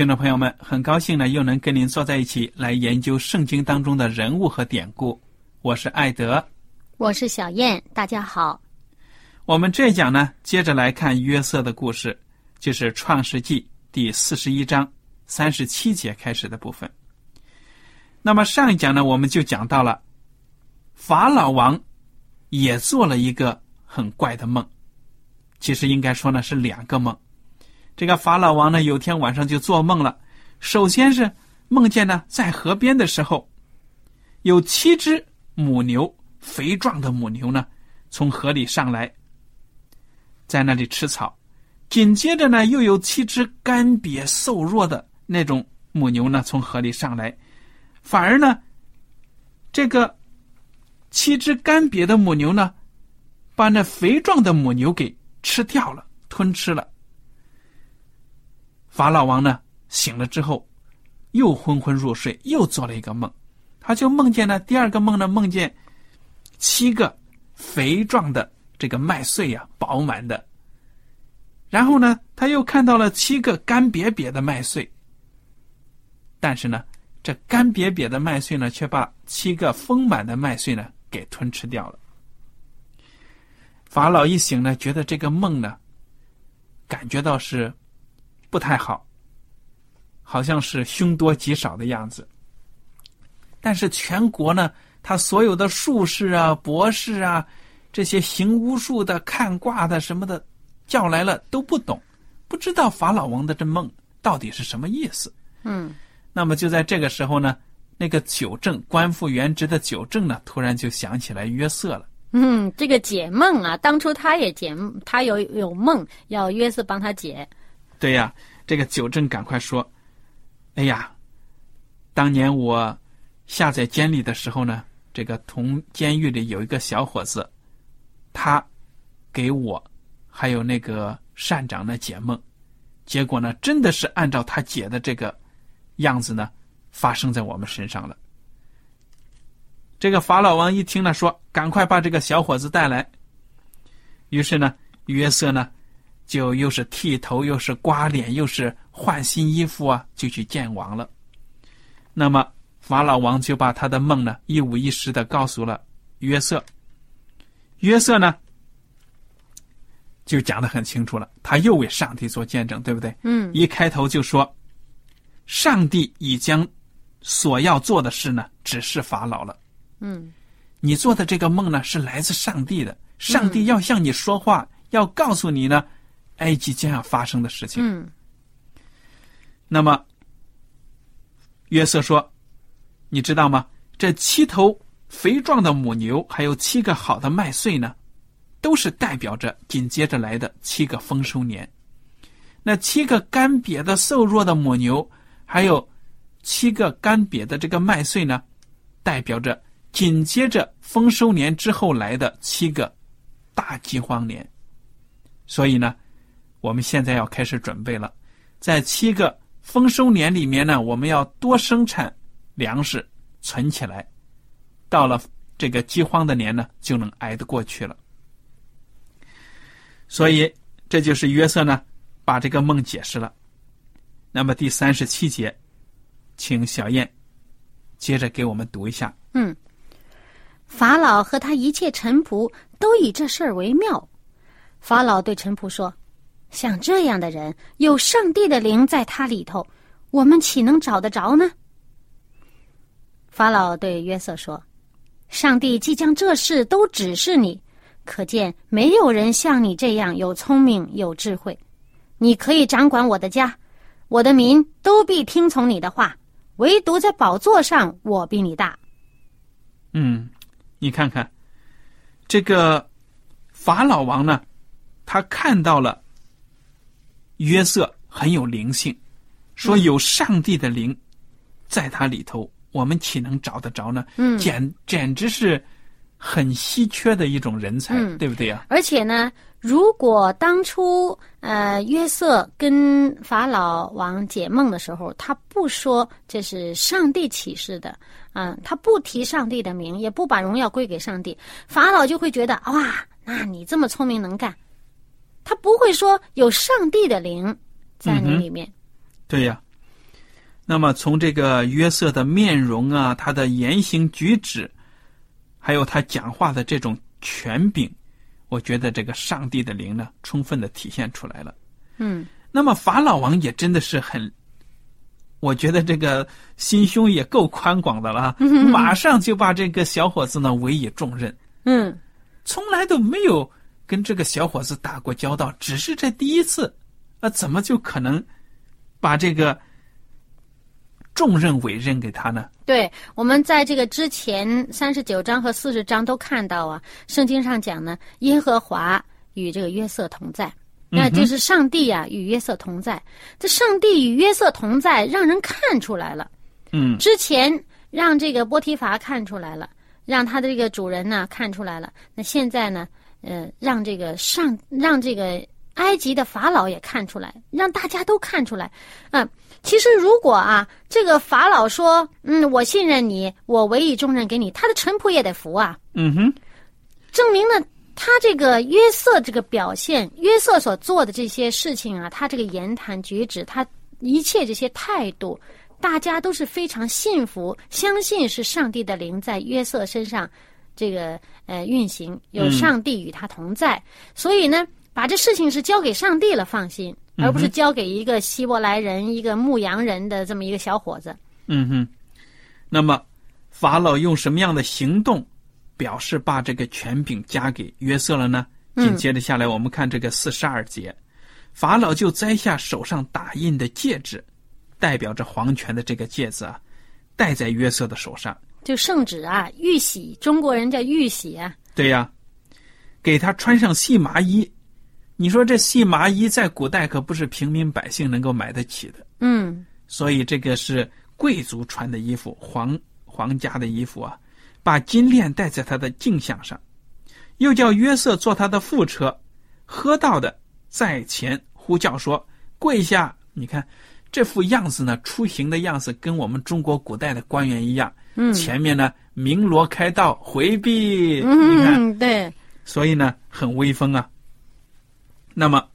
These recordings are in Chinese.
听众朋友们，很高兴呢，又能跟您坐在一起来研究圣经当中的人物和典故。我是艾德，我是小燕，大家好。我们这一讲呢，接着来看约瑟的故事，就是创世纪第四十一章三十七节开始的部分。那么上一讲呢，我们就讲到了法老王也做了一个很怪的梦，其实应该说呢是两个梦。这个法老王呢，有天晚上就做梦了。首先是梦见呢，在河边的时候，有七只母牛，肥壮的母牛呢，从河里上来，在那里吃草。紧接着呢，又有七只干瘪瘦弱的那种母牛呢，从河里上来。反而呢，这个七只干瘪的母牛呢，把那肥壮的母牛给吃掉了，吞吃了。法老王呢醒了之后，又昏昏入睡，又做了一个梦，他就梦见了第二个梦呢，梦见七个肥壮的这个麦穗呀，饱满的。然后呢，他又看到了七个干瘪瘪的麦穗，但是呢，这干瘪瘪的麦穗呢，却把七个丰满的麦穗呢给吞吃掉了。法老一醒呢，觉得这个梦呢，感觉到是。不太好，好像是凶多吉少的样子。但是全国呢，他所有的术士啊、博士啊，这些行巫术的、看卦的什么的，叫来了都不懂，不知道法老王的这梦到底是什么意思。嗯，那么就在这个时候呢，那个九正官复原职的九正呢，突然就想起来约瑟了。嗯，这个解梦啊，当初他也解，他有有梦要约瑟帮他解。对呀，这个九正赶快说：“哎呀，当年我下在监里的时候呢，这个同监狱里有一个小伙子，他给我还有那个善长呢解梦，结果呢，真的是按照他解的这个样子呢，发生在我们身上了。”这个法老王一听呢，说：“赶快把这个小伙子带来。”于是呢，约瑟呢。就又是剃头，又是刮脸，又是换新衣服啊，就去见王了。那么法老王就把他的梦呢一五一十的告诉了约瑟。约瑟呢就讲的很清楚了，他又为上帝做见证，对不对？嗯。一开头就说，上帝已将所要做的事呢指示法老了。嗯。你做的这个梦呢是来自上帝的，上帝要向你说话，要告诉你呢。埃及将要发生的事情。嗯。那么，约瑟说：“你知道吗？这七头肥壮的母牛，还有七个好的麦穗呢，都是代表着紧接着来的七个丰收年。那七个干瘪的、瘦弱的母牛，还有七个干瘪的这个麦穗呢，代表着紧接着丰收年之后来的七个大饥荒年。所以呢，我们现在要开始准备了，在七个丰收年里面呢，我们要多生产粮食，存起来，到了这个饥荒的年呢，就能挨得过去了。所以，这就是约瑟呢，把这个梦解释了。那么第三十七节，请小燕接着给我们读一下。嗯，法老和他一切臣仆都以这事儿为妙。法老对臣仆说：“像这样的人，有上帝的灵在他里头，我们岂能找得着呢？”法老对约瑟说：“上帝既将这事都指示你，可见没有人像你这样有聪明有智慧。你可以掌管我的家，我的民都必听从你的话。唯独在宝座上，我比你大。”嗯，你看看，这个法老王呢？他看到了约瑟很有灵性，说有上帝的灵在他里头，我们岂能找得着呢？嗯，简简直是很稀缺的一种人才，对不对呀？而且呢，如果当初呃约瑟跟法老王解梦的时候，他不说这是上帝启示的，嗯，他不提上帝的名，也不把荣耀归给上帝，法老就会觉得哇，那你这么聪明能干。他不会说有上帝的灵在你里面，对呀。那么从这个约瑟的面容啊，他的言行举止，还有他讲话的这种权柄，我觉得这个上帝的灵呢，充分的体现出来了。嗯。那么法老王也真的是很，我觉得这个心胸也够宽广的了，马上就把这个小伙子呢委以重任。嗯，从来都没有。跟这个小伙子打过交道，只是这第一次，那怎么就可能把这个重任委任给他呢？对，我们在这个之前三十九章和四十章都看到啊，圣经上讲呢，耶和华与这个约瑟同在，那就是上帝啊与约瑟同在。这上帝与约瑟同在，让人看出来了。嗯，之前让这个波提乏看出来了，让他的这个主人呢看出来了。那现在呢？呃，让这个上，让这个埃及的法老也看出来，让大家都看出来。嗯，其实如果啊，这个法老说，嗯，我信任你，我委以重任给你，他的臣仆也得服啊。嗯哼，证明了他这个约瑟这个表现，约瑟所做的这些事情啊，他这个言谈举止，他一切这些态度，大家都是非常信服，相信是上帝的灵在约瑟身上。这个呃运行有上帝与他同在，所以呢，把这事情是交给上帝了，放心，而不是交给一个希伯来人、一个牧羊人的这么一个小伙子。嗯哼，那么法老用什么样的行动表示把这个权柄加给约瑟了呢？紧接着下来，我们看这个四十二节，法老就摘下手上打印的戒指，代表着皇权的这个戒指啊，戴在约瑟的手上。就圣旨啊，玉玺，中国人叫玉玺啊。对呀，给他穿上细麻衣。你说这细麻衣在古代可不是平民百姓能够买得起的。嗯。所以这个是贵族穿的衣服，皇皇家的衣服啊。把金链戴在他的颈项上，又叫约瑟坐他的副车，喝到的在前呼叫说：“跪下！”你看这副样子呢，出行的样子跟我们中国古代的官员一样。嗯，前面呢鸣锣开道，回避。嗯，你看，对，所以呢很威风啊。那么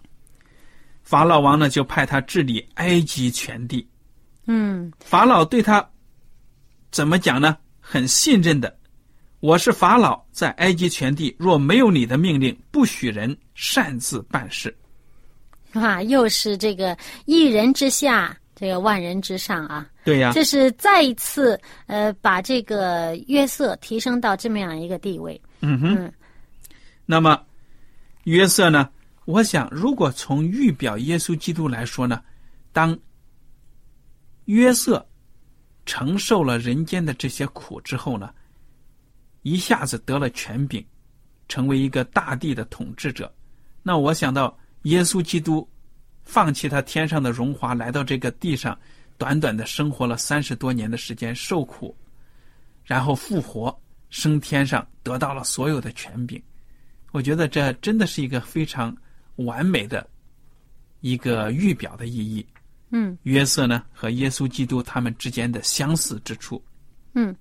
法老王呢就派他治理埃及全地。嗯，法老对他怎么讲呢？很信任的。我是法老，在埃及全地，若没有你的命令，不许人擅自办事。啊，又是这个一人之下。这个万人之上啊，对呀，这是再一次呃把这个约瑟提升到这么样一个地位。嗯哼。那么约瑟呢？我想，如果从预表耶稣基督来说呢，当约瑟承受了人间的这些苦之后呢，一下子得了权柄，成为一个大地的统治者，那我想到耶稣基督。放弃他天上的荣华，来到这个地上，短短的生活了三十多年的时间，受苦，然后复活，升天上，得到了所有的权柄。我觉得这真的是一个非常完美的一个预表的意义。嗯约瑟呢和耶稣基督他们之间的相似之处。嗯，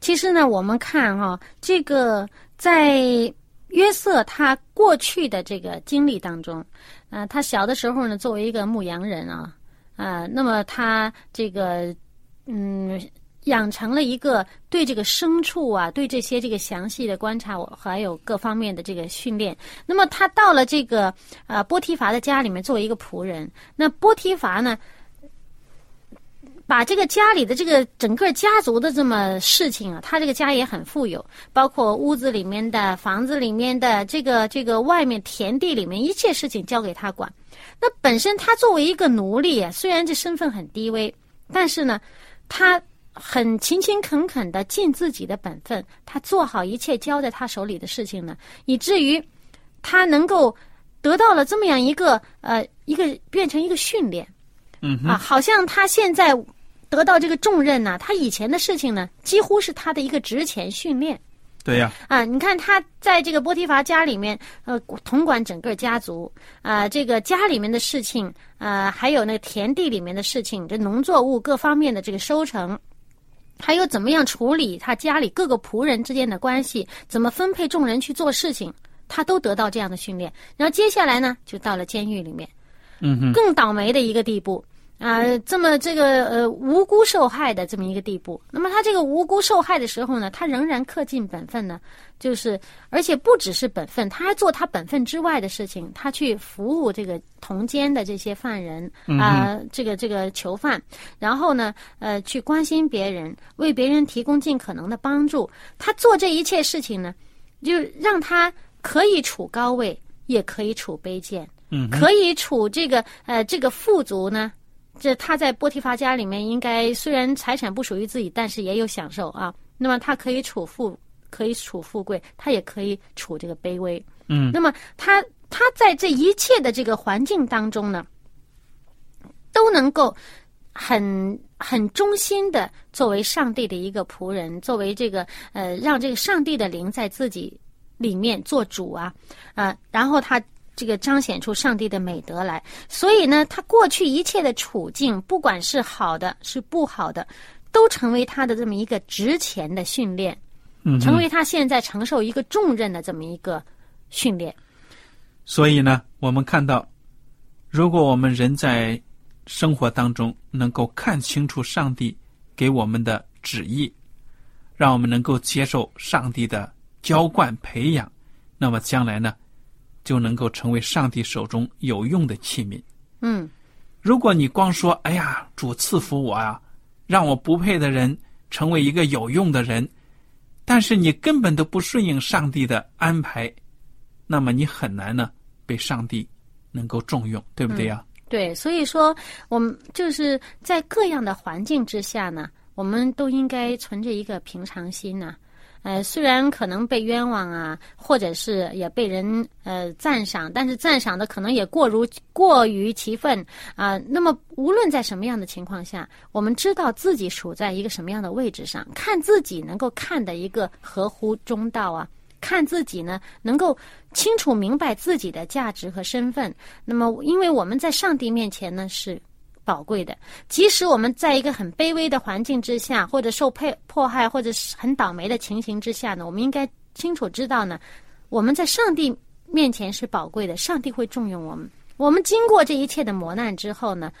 其实呢，我们看哈、这个在约瑟他过去的这个经历当中，呃，他小的时候呢，作为一个牧羊人啊，啊、那么他这个嗯。养成了一个对这个牲畜啊，对这些这个详细的观察，我还有各方面的这个训练。那么他到了这个呃波提乏的家里面作为一个仆人，那波提乏呢，把这个家里的这个整个家族的这么事情啊，他这个家也很富有，包括屋子里面的、房子里面的、这个这个外面田地里面一切事情交给他管。那本身他作为一个奴隶啊，虽然这身份很低微，但是呢，他很勤勤恳恳的尽自己的本分，他做好一切交在他手里的事情呢，以至于他能够得到了这么样一个呃一个变成一个训练。嗯，啊，好像他现在得到这个重任呢，他以前的事情呢，几乎是他的一个职前训练对呀、啊。你看他在这个波提乏家里面，呃，统管整个家族啊，这个家里面的事情啊，还有那个田地里面的事情，这农作物各方面的这个收成。还有怎么样处理他家里各个仆人之间的关系，怎么分配众人去做事情，他都得到这样的训练。然后接下来呢，就到了监狱里面，嗯哼，更倒霉的一个地步啊、这么这个呃无辜受害的这么一个地步。那么他这个无辜受害的时候呢，他仍然恪尽本分呢，就是而且不只是本分，他还做他本分之外的事情，他去服务这个同监的这些犯人啊、这个这个囚犯，然后呢，呃，去关心别人，为别人提供尽可能的帮助。他做这一切事情呢，就让他可以处高位，也可以处卑贱。嗯，可以处这个呃这个富足呢，这他在波提乏家里面应该虽然财产不属于自己，但是也有享受啊。那么他可以处富，可以处富贵，他也可以处这个卑微。嗯那么他他在这一切的这个环境当中呢，都能够很很忠心的作为上帝的一个仆人，作为这个呃让这个上帝的灵在自己里面做主啊，啊、然后他这个彰显出上帝的美德来。所以呢，他过去一切的处境，不管是好的是不好的，都成为他的这么一个值钱的训练，嗯成为他现在承受一个重任的这么一个训练。所以呢，我们看到，如果我们人在生活当中能够看清楚上帝给我们的旨意，让我们能够接受上帝的浇灌培养，那么将来呢，就能够成为上帝手中有用的器皿。嗯如果你光说“哎呀，主赐福我啊，让我不配的人成为一个有用的人”，但是你根本都不顺应上帝的安排，那么你很难呢被上帝能够重用，对不对呀、对，所以说我们就是在各样的环境之下呢，我们都应该存着一个平常心呐、呃，虽然可能被冤枉啊，或者是也被人呃赞赏，但是赞赏的可能也过如过于其分啊、那么无论在什么样的情况下，我们知道自己处在一个什么样的位置上，看自己能够看的一个合乎中道啊。看自己呢，能够清楚明白自己的价值和身份。那么，因为我们在上帝面前呢是宝贵的，即使我们在一个很卑微的环境之下，或者受迫迫害，或者是很倒霉的情形之下呢，我们应该清楚知道呢，我们在上帝面前是宝贵的，上帝会重用我们。我们经过这一切的磨难之后呢，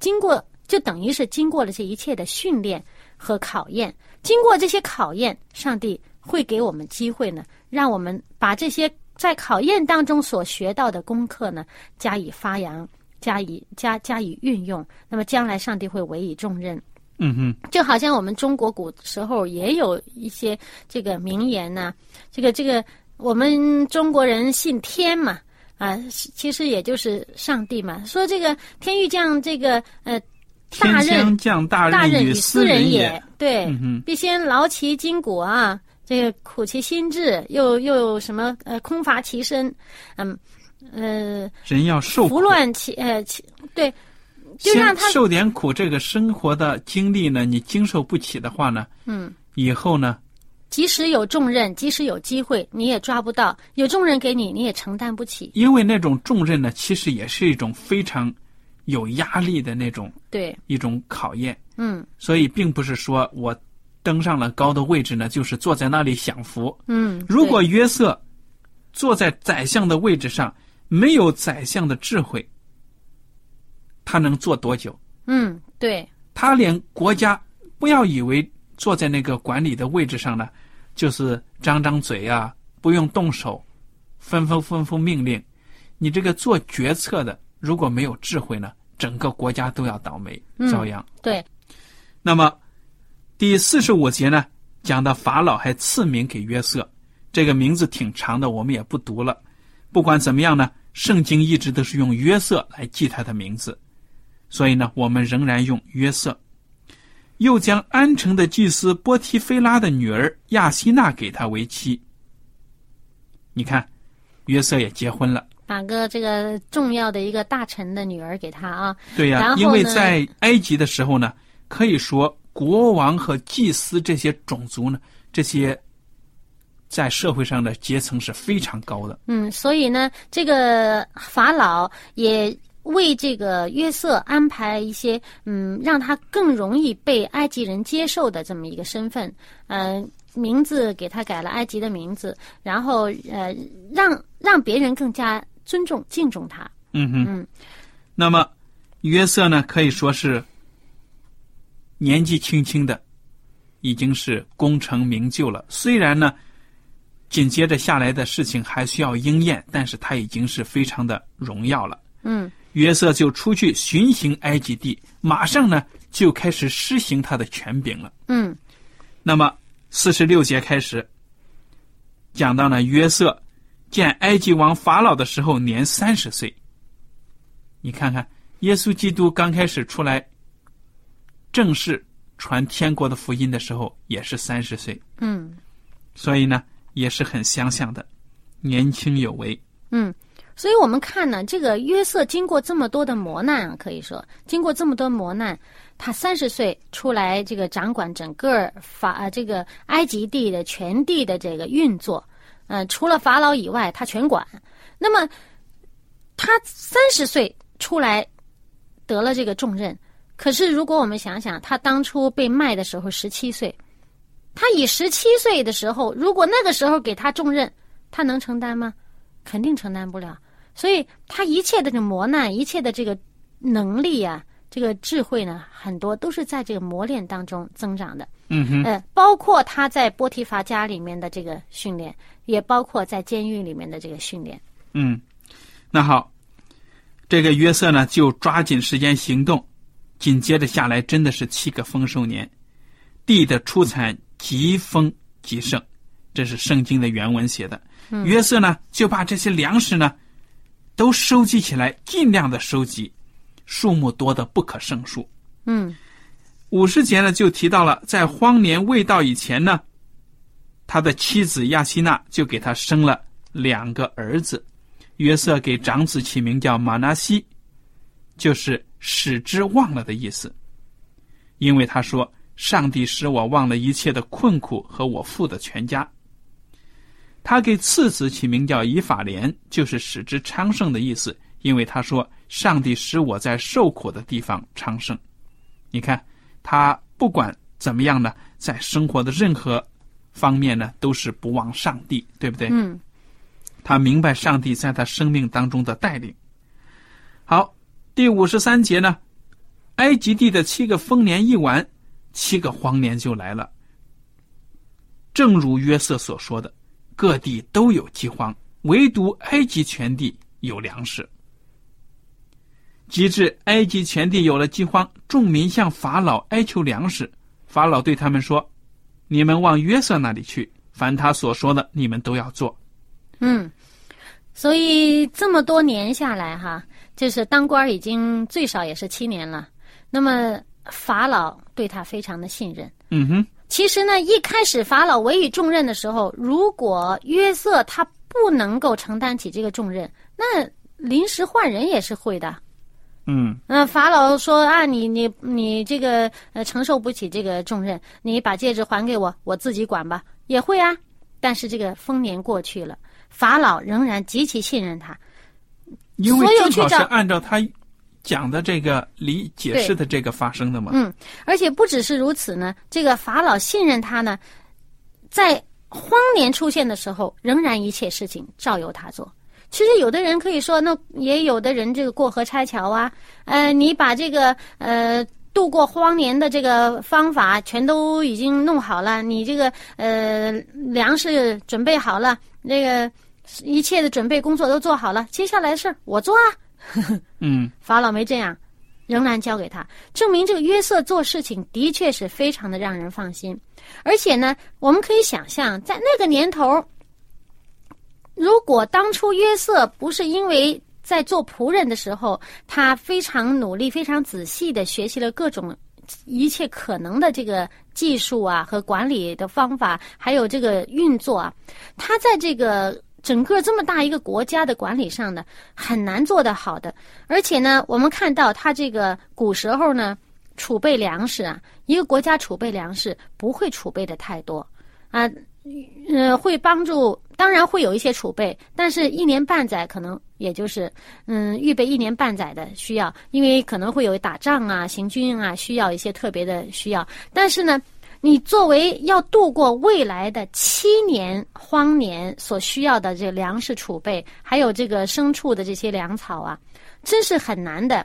经过就等于是经过了这一切的训练和考验，经过这些考验，上帝会给我们机会呢，让我们把这些在考验当中所学到的功课呢，加以发扬，加以加加以运用。那么将来上帝会委以重任。嗯哼，就好像我们中国古时候也有一些这个名言呐、这个这个我们中国人信天嘛，啊，其实也就是上帝嘛。说这个天欲降这个呃大任天降大大任于斯人也，对，必先劳其筋骨啊，这个苦其心志，又又有什么呃空乏其身，嗯呃人要受苦胡，乱其呃其对，就先让他受点苦。这个生活的经历呢，你经受不起的话呢，嗯以后呢，即使有重任，即使有机会，你也抓不到；有重任给你，你也承担不起。因为那种重任呢，其实也是一种非常有压力的那种对，一种考验，嗯所以并不是说我登上了高的位置呢，就是坐在那里享福。嗯。如果约瑟坐在宰相的位置上，没有宰相的智慧，他能做多久？嗯对，他连国家不要以为坐在那个管理的位置上呢，就是张张嘴啊，不用动手，吩咐吩咐命令。你这个做决策的，如果没有智慧呢，整个国家都要倒霉嗯遭殃。对，那么第四十五节呢，讲到法老还赐名给约瑟，这个名字挺长的，我们也不读了。不管怎么样呢，圣经一直都是用约瑟来记他的名字，所以呢，我们仍然用约瑟。又将安城的祭司波提菲拉的女儿亚希娜给他为妻。你看，约瑟也结婚了。把个这个重要的一个大臣的女儿给他啊，对呀、因为在埃及的时候呢，可以说国王和祭司这些种族呢，这些在社会上的阶层是非常高的。嗯，所以呢，这个法老也为这个约瑟安排一些，嗯，让他更容易被埃及人接受的这么一个身份，嗯、名字给他改了埃及的名字，然后呃，让让别人更加尊重敬重他。嗯哼。嗯那么约瑟呢，可以说是年纪轻轻的，已经是功成名就了。虽然呢，紧接着下来的事情还需要应验，但是他已经是非常的荣耀了。嗯约瑟就出去巡行埃及地，马上呢就开始施行他的权柄了。嗯那么四十六节开始讲到呢，约瑟见埃及王法老的时候年三十岁。你看看，耶稣基督刚开始出来正式传天国的福音的时候，也是三十岁，嗯所以呢也是很相像的，年轻有为。嗯。所以我们看呢，这个约瑟经过这么多的磨难，可以说经过这么多磨难，他三十岁出来，这个掌管整个法啊这个埃及地的全地的这个运作，呃，除了法老以外，他全管。那么他三十岁出来得了这个重任，可是如果我们想想，他当初被卖的时候十七岁，他以十七岁的时候，如果那个时候给他重任，他能承担吗？肯定承担不了。所以他一切的这个磨难，一切的这个能力啊，这个智慧呢，很多都是在这个磨练当中增长的。嗯哼，呃，包括他在波提乏家里面的这个训练，也包括在监狱里面的这个训练。嗯，那好，这个约瑟呢就抓紧时间行动，紧接着下来真的是七个丰收年，地的出产极丰极盛，这是圣经的原文写的。约瑟呢就把这些粮食呢都收集起来，尽量的收集，数目多的不可胜数。嗯五十节呢就提到了，在荒年未到以前呢，他的妻子亚希娜就给他生了两个儿子。约瑟给长子起名叫马拿西，就是使之忘了的意思。因为他说：“上帝使我忘了一切的困苦和我父的全家。”他给次子起名叫以法莲，就是使之昌盛的意思。因为他说：“上帝使我在受苦的地方昌盛。”你看，他不管怎么样呢，在生活的任何方面呢，都是不忘上帝，对不对？嗯他明白上帝在他生命当中的带领。好，第五十三节呢，埃及地的七个丰年一完，七个荒年就来了。正如约瑟所说的，各地都有饥荒，唯独埃及全地有粮食。及至埃及全地有了饥荒，众民向法老哀求粮食。法老对他们说：“你们往约瑟那里去，凡他所说的，你们都要做。”嗯，所以这么多年下来哈，就是当官已经最少也是七年了。那么法老对他非常的信任。嗯哼，其实呢，一开始法老委以重任的时候，如果约瑟他不能够承担起这个重任，那临时换人也是会的。嗯那、法老说啊，你你你这个呃承受不起这个重任，你把戒指还给我，我自己管吧。也会啊。但是这个丰年过去了，法老仍然极其信任他，因为正好是按照他讲的这个理解释的这个发生的嘛。嗯，而且不只是如此呢，这个法老信任他呢，在荒年出现的时候，仍然一切事情照由他做。其实有的人可以说，那也有的人这个过河拆桥啊，呃，你把这个呃度过荒年的这个方法全都已经弄好了，你这个呃粮食准备好了，那个一切的准备工作都做好了，接下来的事儿我做啊。嗯，法老没这样，仍然交给他，证明这个约瑟做事情的确是非常的让人放心。而且呢，我们可以想象，在那个年头，如果当初约瑟不是因为在做仆人的时候，他非常努力、非常仔细的学习了各种一切可能的这个技术啊和管理的方法，还有这个运作啊，他在这个整个这么大一个国家的管理上呢，很难做得好的。而且呢，我们看到他这个古时候呢，储备粮食啊，一个国家储备粮食不会储备的太多啊，呃，会帮助，当然会有一些储备，但是一年半载可能也就是嗯，预备一年半载的需要，因为可能会有打仗啊、行军啊，需要一些特别的需要，但是呢。你作为要度过未来的七年荒年所需要的这粮食储备，还有这个牲畜的这些粮草啊，真是很难的。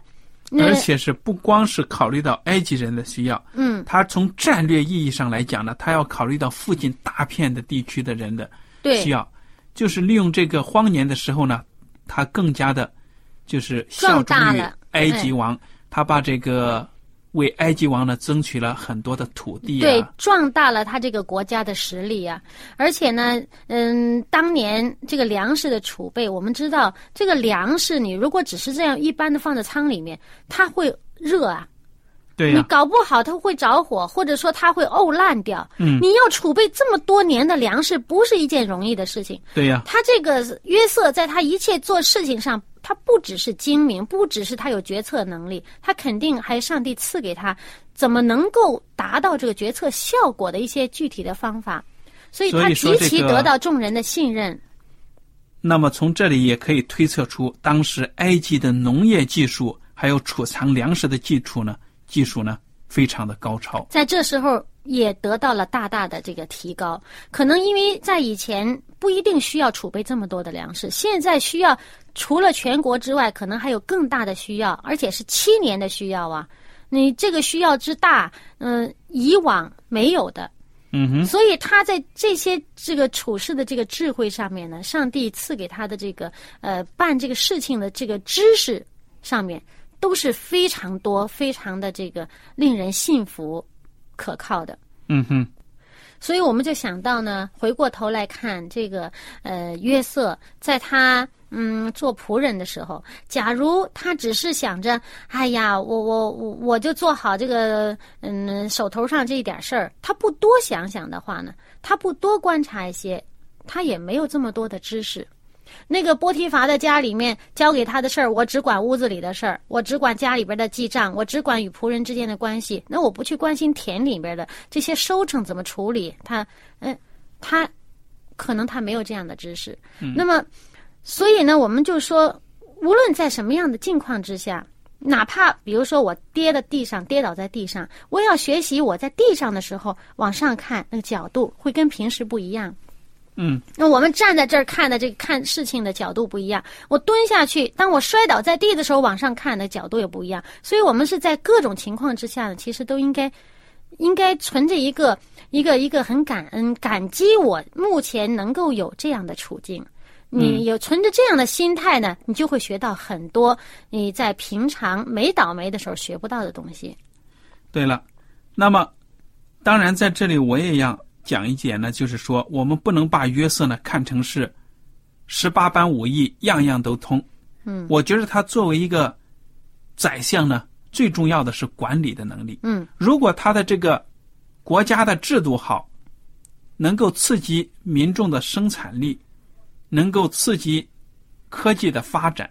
而且是不光是考虑到埃及人的需要，嗯，他从战略意义上来讲呢，他要考虑到附近大片的地区的人的需，要，就是利用这个荒年的时候呢，他更加的，就是效忠于埃及王，他把这个为埃及王呢争取了很多的土地对啊，，壮大了他这个国家的实力啊！而且呢，嗯，当年这个粮食的储备，我们知道，这个粮食你如果只是这样一般的放在仓里面，它会热啊，对呀、你搞不好它会着火，或者说它会沤烂掉。嗯你要储备这么多年的粮食，不是一件容易的事情。对呀、他这个约瑟在他一切做事情上，他不只是精明，不只是他有决策能力，他肯定还上帝赐给他怎么能够达到这个决策效果的一些具体的方法，所以他极其得到众人的信任。那么从这里也可以推测出，当时埃及的农业技术还有储藏粮食的技术呢，技术呢非常的高超。在这时候也得到了大大的这个提高。可能因为在以前不一定需要储备这么多的粮食，现在需要除了全国之外，可能还有更大的需要，而且是七年的需要啊！你这个需要之大，嗯、以往没有的。嗯哼，所以他在这些这个处事的这个智慧上面呢，上帝赐给他的这个呃办这个事情的这个知识上面都是非常多、非常的这个令人信服、可靠的。嗯哼，所以我们就想到呢，回过头来看这个呃约瑟，在他嗯做仆人的时候，假如他只是想着，哎呀，我我我我就做好这个嗯手头上这一点事儿，他不多想想的话呢，他不多观察一些，他也没有这么多的知识。那个波提乏的家里面交给他的事儿，我只管屋子里的事儿，我只管家里边的记账，我只管与仆人之间的关系。那我不去关心田里边的这些收成怎么处理，他，嗯，他可能他没有这样的知识。那么，所以呢，我们就说，无论在什么样的境况之下，哪怕比如说我跌到地上，跌倒在地上，我也要学习我在地上的时候往上看，那个角度会跟平时不一样。嗯，那我们站在这儿看的这个看事情的角度不一样，我蹲下去，当我摔倒在地的时候，往上看的角度也不一样。所以，我们是在各种情况之下呢，其实都应该应该存着一个一个一个很感恩、感激我目前能够有这样的处境。你有存着这样的心态呢，你就会学到很多你在平常没倒霉的时候学不到的东西。对了，那么当然在这里我也要讲一点呢，就是说我们不能把约瑟呢看成是十八般武艺样样都通。嗯，我觉得他作为一个宰相呢，最重要的是管理的能力。嗯，如果他的这个国家的制度好，能够刺激民众的生产力，能够刺激科技的发展，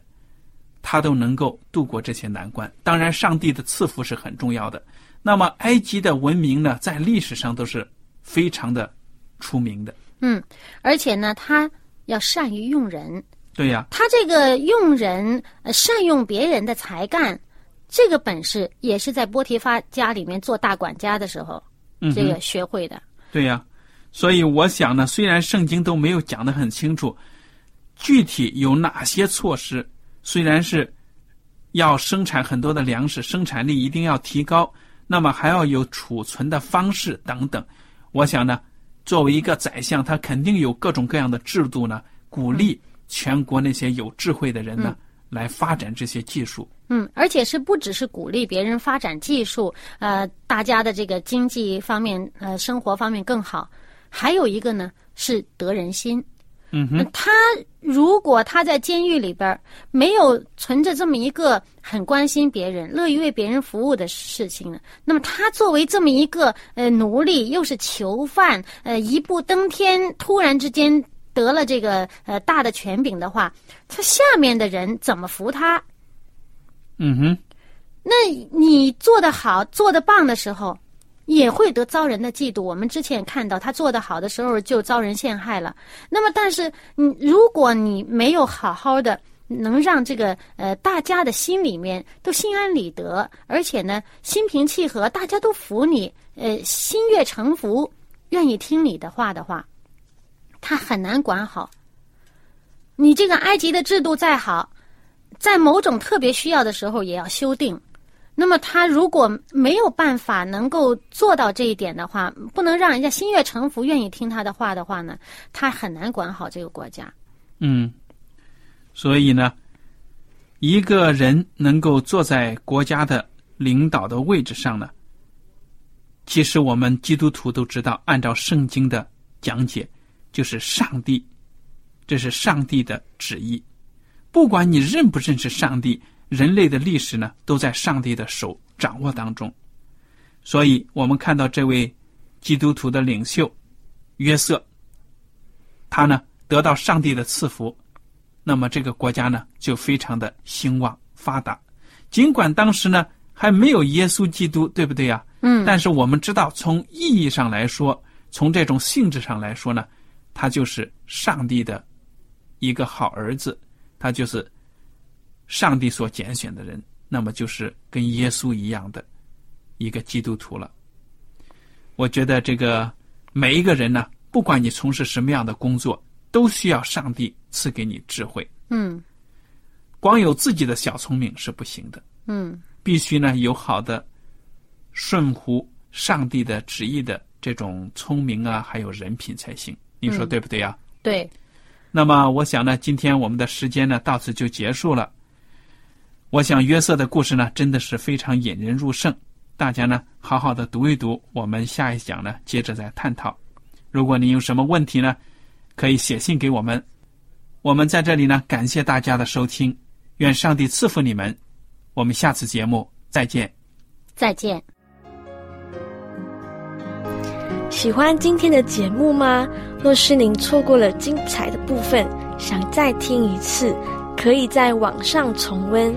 他都能够度过这些难关。当然，上帝的赐福是很重要的。那么，埃及的文明呢，在历史上都是非常的出名的。嗯，而且呢，他要善于用人。对呀，他这个用人、呃、善用别人的才干，这个本事也是在波提发家里面做大管家的时候，嗯这个学会的。对呀，所以我想呢，虽然圣经都没有讲得很清楚，具体有哪些措施，虽然是要生产很多的粮食，生产力一定要提高，那么还要有储存的方式等等。我想呢，作为一个宰相，他肯定有各种各样的制度呢，鼓励全国那些有智慧的人呢，来发展这些技术。嗯，而且是不只是鼓励别人发展技术，呃，大家的这个经济方面、呃，生活方面更好，还有一个呢是得人心。嗯哼，他如果他在监狱里边没有存着这么一个很关心别人、乐于为别人服务的事情呢，那么他作为这么一个呃奴隶，又是囚犯，呃，一步登天，突然之间得了这个呃大的权柄的话，他下面的人怎么服他？嗯哼，那你做的好、做的棒的时候，也会得遭人的嫉妒。我们之前也看到，他做的好的时候就遭人陷害了。那么，但是你如果你没有好好的能让这个呃大家的心里面都心安理得，而且呢心平气和，大家都服你，呃心悦诚服，愿意听你的话的话，他很难管好。你这个埃及的制度再好，在某种特别需要的时候也要修订。那么他如果没有办法能够做到这一点的话，不能让人家心悦诚服、愿意听他的话的话呢，他很难管好这个国家。嗯，所以呢，一个人能够坐在国家的领导的位置上呢，其实我们基督徒都知道，按照圣经的讲解，就是上帝，这是上帝的旨意。不管你认不认识上帝，人类的历史呢，都在上帝的手掌握当中。所以，我们看到这位基督徒的领袖约瑟，他呢得到上帝的赐福，那么这个国家呢就非常的兴旺发达。尽管当时呢还没有耶稣基督，对不对呀、嗯但是我们知道，从意义上来说，从这种性质上来说呢，他就是上帝的一个好儿子，他就是上帝所拣选的人，那么就是跟耶稣一样的一个基督徒了。我觉得这个每一个人呢，不管你从事什么样的工作，都需要上帝赐给你智慧。嗯光有自己的小聪明是不行的，嗯必须呢有好的顺乎上帝的旨意的这种聪明啊，还有人品才行。你说嗯对不对呀、对，那么我想呢，今天我们的时间呢到此就结束了。我想约瑟的故事呢真的是非常引人入胜，大家呢好好的读一读，我们下一讲呢接着再探讨。如果您有什么问题呢，可以写信给我们。我们在这里呢感谢大家的收听，愿上帝赐福你们。我们下次节目再见。再见。喜欢今天的节目吗？若是您错过了精彩的部分，想再听一次，可以在网上重温。